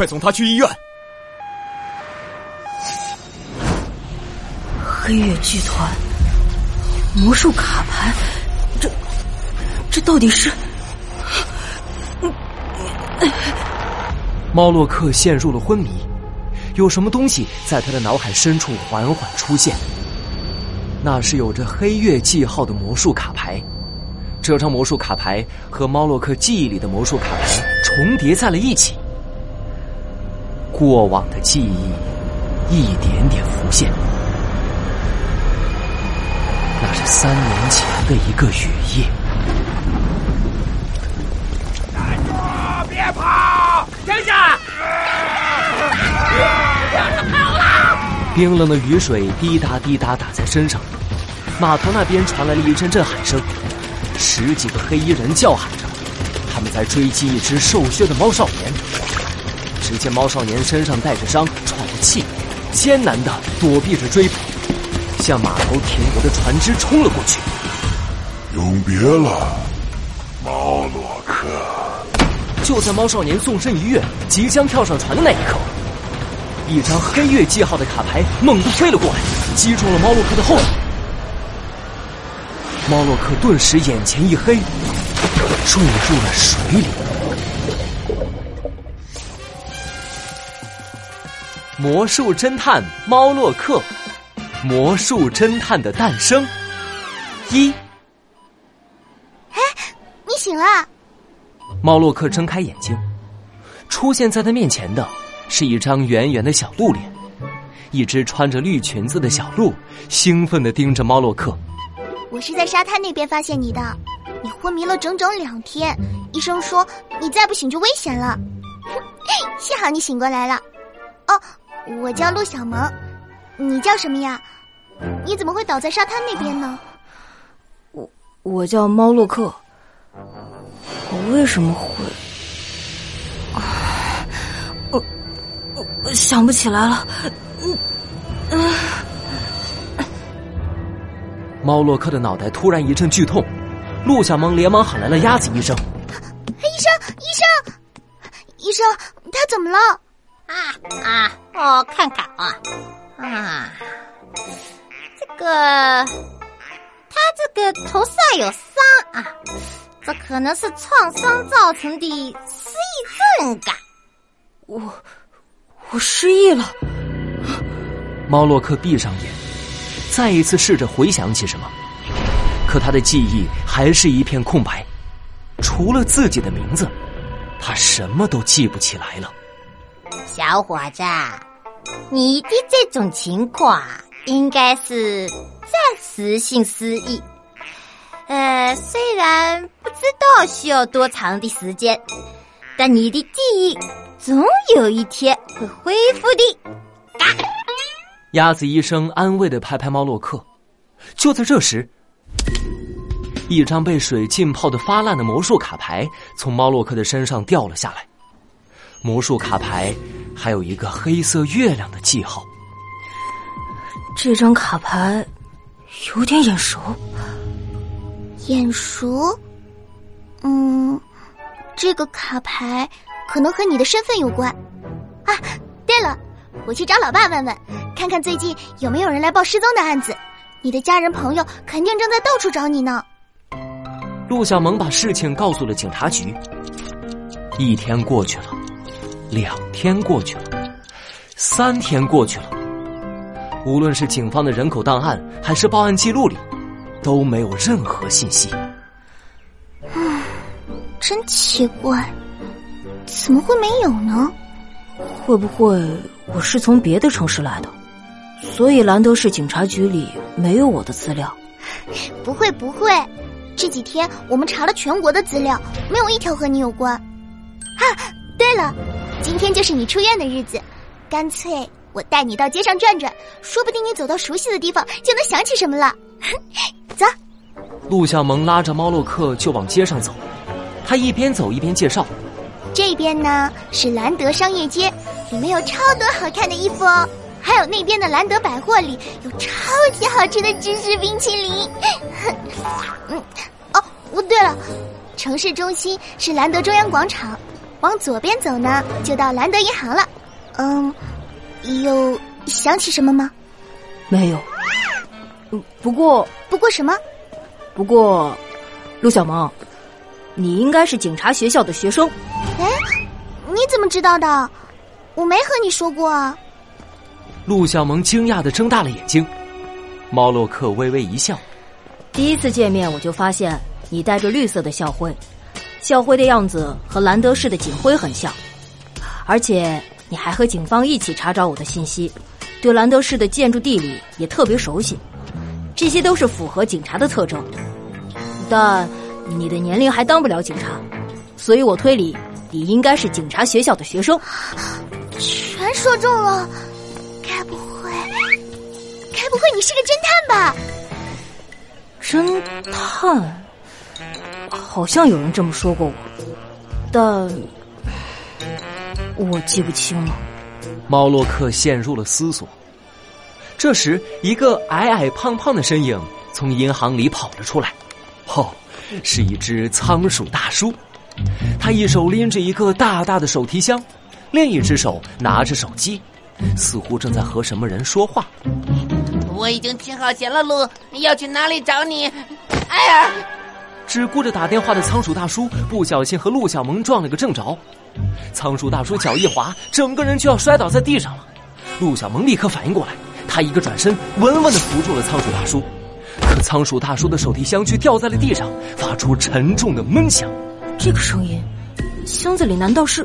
快送他去医院！黑月剧团，魔术卡牌，这这到底是？猫洛克陷入了昏迷，有什么东西在他的脑海深处缓缓出现？那是有着黑月记号的魔术卡牌。这张魔术卡牌和猫洛克记忆里的魔术卡牌重叠在了一起，过往的记忆一点点浮现。那是三年前的一个雨夜。站住！别跑！停下！冰冷的雨水滴答滴答打在身上，码头那边传来了一阵阵喊声。十几个黑衣人叫喊着，他们在追击一只瘦削的猫少年。只见猫少年身上带着伤，喘着气，艰难的躲避着追捕，向码头停泊的船只冲了过去。永别了，猫洛克！就在猫少年纵身一跃，即将跳上船的那一刻，一张黑月记号的卡牌猛地飞了过来，击中了猫洛克的后脑。猫洛克顿时眼前一黑，坠入了水里。魔术侦探猫洛克，魔术侦探的诞生。一，哎，你醒了！猫洛克睁开眼睛，出现在他面前的是一张圆圆的小鹿脸，一只穿着绿裙子的小鹿兴奋的盯着猫洛克。我是在沙滩那边发现你的，你昏迷了整整两天，医生说你再不醒就危险了。幸好你醒过来了。哦，我叫陆小萌，你叫什么呀？你怎么会倒在沙滩那边呢？我我叫猫洛克，我为什么会？我我想不起来了。嗯嗯。猫洛克的脑袋突然一阵剧痛，陆小萌连忙喊来了鸭子医生。医生，医生，医生，他怎么了？啊啊，我看看啊啊，这个他这个头上有伤啊，这可能是创伤造成的失忆症吧。我我失忆了。猫洛克闭上眼。再一次试着回想起什么，可他的记忆还是一片空白，除了自己的名字，他什么都记不起来了。小伙子，你的这种情况应该是暂时性失忆，呃，虽然不知道需要多长的时间，但你的记忆总有一天会恢复的。嘎鸭子医生安慰的拍拍猫洛克，就在这时，一张被水浸泡的发烂的魔术卡牌从猫洛克的身上掉了下来。魔术卡牌还有一个黑色月亮的记号。这张卡牌有点眼熟，眼熟。嗯，这个卡牌可能和你的身份有关。啊，对了。我去找老爸问问，看看最近有没有人来报失踪的案子。你的家人朋友肯定正在到处找你呢。陆小萌把事情告诉了警察局。一天过去了，两天过去了，三天过去了。无论是警方的人口档案，还是报案记录里，都没有任何信息。唉，真奇怪，怎么会没有呢？会不会？我是从别的城市来的，所以兰德市警察局里没有我的资料。不会不会，这几天我们查了全国的资料，没有一条和你有关。啊，对了，今天就是你出院的日子，干脆我带你到街上转转，说不定你走到熟悉的地方就能想起什么了。走。陆小萌拉着猫洛克就往街上走，他一边走一边介绍。这边呢是兰德商业街，里面有超多好看的衣服哦。还有那边的兰德百货里有超级好吃的芝士冰淇淋。嗯，哦，不对了，城市中心是兰德中央广场，往左边走呢，就到兰德银行了。嗯，有想起什么吗？没有。嗯，不过不过什么？不过，陆小萌，你应该是警察学校的学生。哎，你怎么知道的？我没和你说过啊。陆小萌惊讶的睁大了眼睛。猫洛克微微一笑。第一次见面我就发现你戴着绿色的校徽，校徽的样子和兰德市的警徽很像，而且你还和警方一起查找我的信息，对兰德市的建筑地理也特别熟悉，这些都是符合警察的特征。但你的年龄还当不了警察，所以我推理你应该是警察学校的学生。全说中了，该不会，该不会你是个侦探吧？侦探，好像有人这么说过我，但我记不清了。猫洛克陷入了思索。这时，一个矮矮胖胖的身影从银行里跑了出来。哦，是一只仓鼠大叔。他一手拎着一个大大的手提箱，另一只手拿着手机，似乎正在和什么人说话。我已经停好钱了，路要去哪里找你？哎呀！只顾着打电话的仓鼠大叔不小心和陆小萌撞了个正着，仓鼠大叔脚一滑，整个人就要摔倒在地上了。陆小萌立刻反应过来，他一个转身，稳稳的扶住了仓鼠大叔。可仓鼠大叔的手提箱却掉在了地上，发出沉重的闷响。这个声音，箱子里难道是？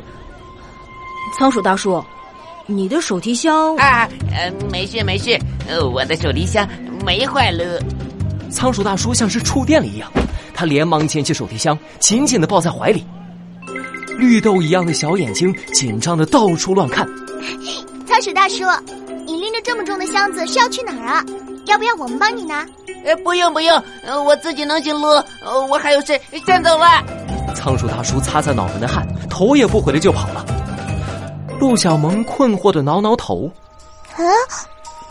仓鼠大叔，你的手提箱啊？呃，没事没事，呃，我的手提箱没坏了。仓鼠大叔像是触电了一样。他连忙捡起手提箱，紧紧的抱在怀里。绿豆一样的小眼睛紧张的到处乱看。仓鼠大叔，你拎着这么重的箱子是要去哪儿啊？要不要我们帮你拿？呃，不用不用，我自己能行路。我还有事，先走了。仓鼠大叔擦擦脑门的汗，头也不回的就跑了。陆小萌困惑的挠挠头。嗯，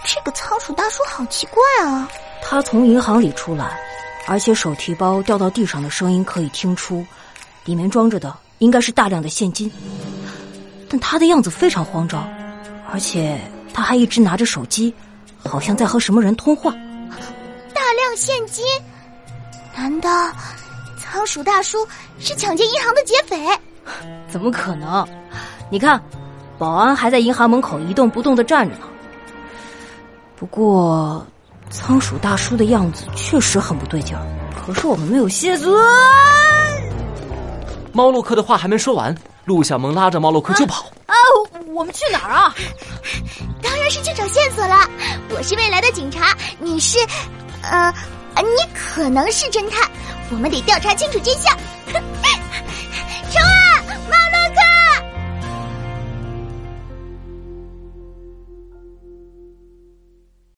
这个仓鼠大叔好奇怪啊！他从银行里出来。而且手提包掉到地上的声音可以听出，里面装着的应该是大量的现金。但他的样子非常慌张，而且他还一直拿着手机，好像在和什么人通话。大量现金？难道仓鼠大叔是抢劫银行的劫匪？怎么可能？你看，保安还在银行门口一动不动的站着呢。不过。仓鼠大叔的样子确实很不对劲儿，可是我们没有线索。猫洛克的话还没说完，陆小萌拉着猫洛克就跑。啊，我们去哪儿啊？当然是去找线索了。我是未来的警察，你是，呃，你可能是侦探，我们得调查清楚真相。